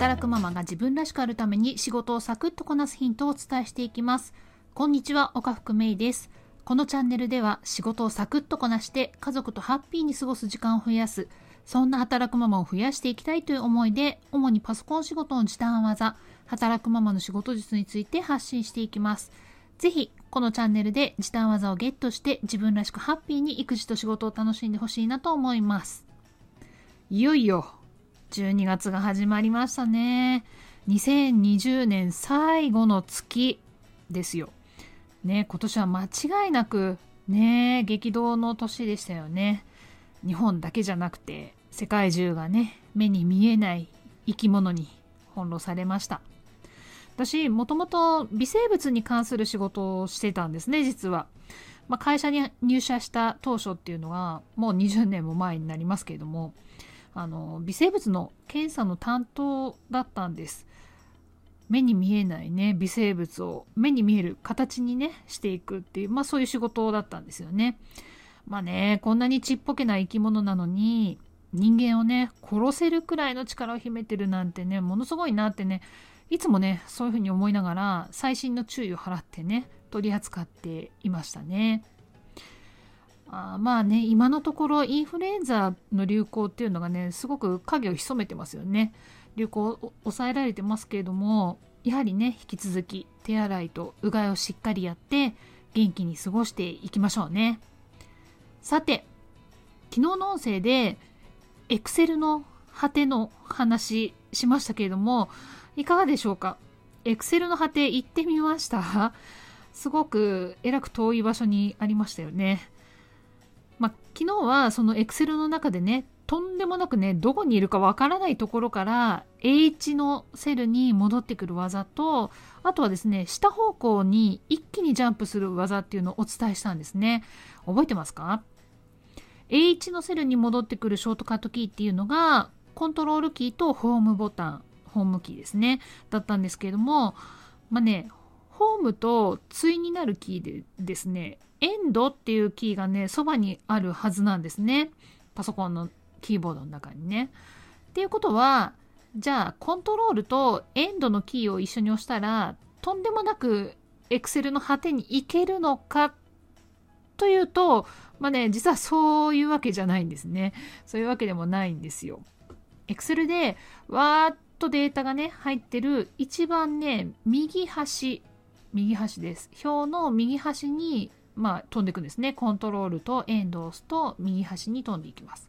働くママが自分らしくあるために仕事をサクッとこなすヒントをお伝えしていきます。こんにちは岡福芽衣です。このチャンネルでは仕事をサクッとこなして家族とハッピーに過ごす時間を増やす。そんな働くママを増やしていきたいという思いで主にパソコン仕事の時短技働くママの仕事術について発信していきます。ぜひこのチャンネルで時短技をゲットして自分らしくハッピーに育児と仕事を楽しんでほしいなと思います。いよいよ12月が始まりましたね。2020年最後の月ですよ。ね今年は間違いなくね激動の年でしたよね。日本だけじゃなくて世界中がね目に見えない生き物に翻弄されました。私もともと微生物に関する仕事をしてたんですね実は、まあ、会社に入社した当初っていうのはもう20年も前になりますけれども。あの微生物の検査の担当だったんです目に見えないね微生物を目に見える形にねしていくっていう、まあ、そういう仕事だったんですよね。まあねこんなにちっぽけな生き物なのに人間をね殺せるくらいの力を秘めてるなんてねものすごいなってねいつもねそういうふうに思いながら細心の注意を払ってね取り扱っていましたね。あまあね今のところインフルエンザの流行っていうのがねすごく影を潜めてますよね。流行を抑えられてますけれどもやはりね引き続き手洗いとうがいをしっかりやって元気に過ごしていきましょうね。さて昨日の音声でエクセルの果ての話しましたけれどもいかがでしょうか？エクセルの果て行ってみました？すごくえらく遠い場所にありましたよね。まあ、昨日はその Excel の中でねとんでもなくねどこにいるかわからないところから H のセルに戻ってくる技とあとはですね下方向に一気にジャンプする技っていうのをお伝えしたんですね。覚えてますか？H のセルに戻ってくるショートカットキーっていうのがコントロールキーとホームボタンホームキーですねだったんですけれどもまあねホームと対になるキーでですねエンドっていうキーがねそばにあるはずなんですねパソコンのキーボードの中にね。っていうことはじゃあコントロールとエンドのキーを一緒に押したらとんでもなくエクセルの果てに行けるのか？というとまあね実はそういうわけじゃないんですねそういうわけでもないんですよ。エクセルでわーっとデータがね入ってる一番ね右端右端です表の右端にまあ、飛んでいくんですね。コントロールとエンドを押すと右端に飛んでいきます。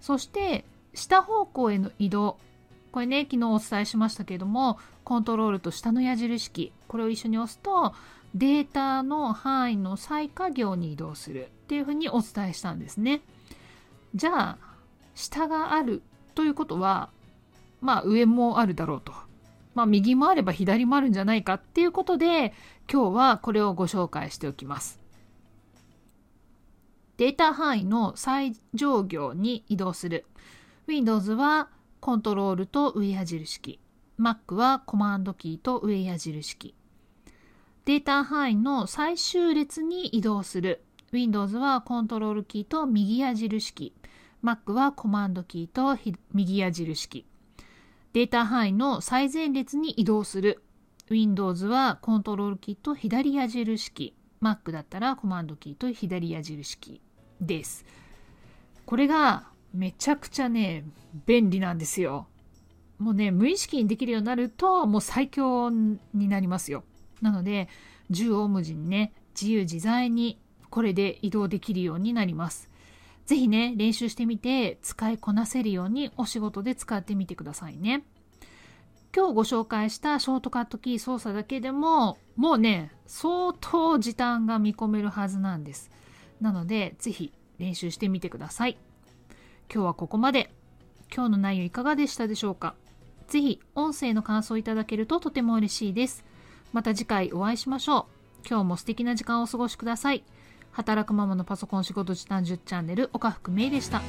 そして下方向への移動。これね、昨日お伝えしましたけれども、コントロールと下の矢印キー、これを一緒に押すと、データの範囲の最下行に移動するっていうふうにお伝えしたんですね。じゃあ、下があるということは、まあ上もあるだろうと。まあ右もあれば左もあるんじゃないかっていうことで、今日はこれをご紹介しておきます。データ範囲の最上行に移動する。Windows はコントロールと上矢印キー。Mac はコマンドキーと上矢印キー。データ範囲の最終列に移動する。Windows はコントロールキーと右矢印キー。Mac はコマンドキーと右矢印キー。データ範囲の最前列に移動する。Windows はコントロールキーと左矢印キー。Mac だったらコマンドキーと左矢印キーです。これがめちゃくちゃね、便利なんですよ。もうね、無意識にできるようになると、もう最強になりますよ。なので、縦横無尽にね、自由自在にこれで移動できるようになります。是非ね、練習してみて使いこなせるようにお仕事で使ってみてくださいね。今日ご紹介したショートカットキー操作だけでももうね相当時短が見込めるはずなんです。なので是非練習してみてください。今日はここまで。今日の内容いかがでしたでしょうか？是非音声の感想いただけるととても嬉しいです。また次回お会いしましょう。今日も素敵な時間をお過ごしください。働くママのパソコン仕事時短10チャンネル岡福芽衣でした。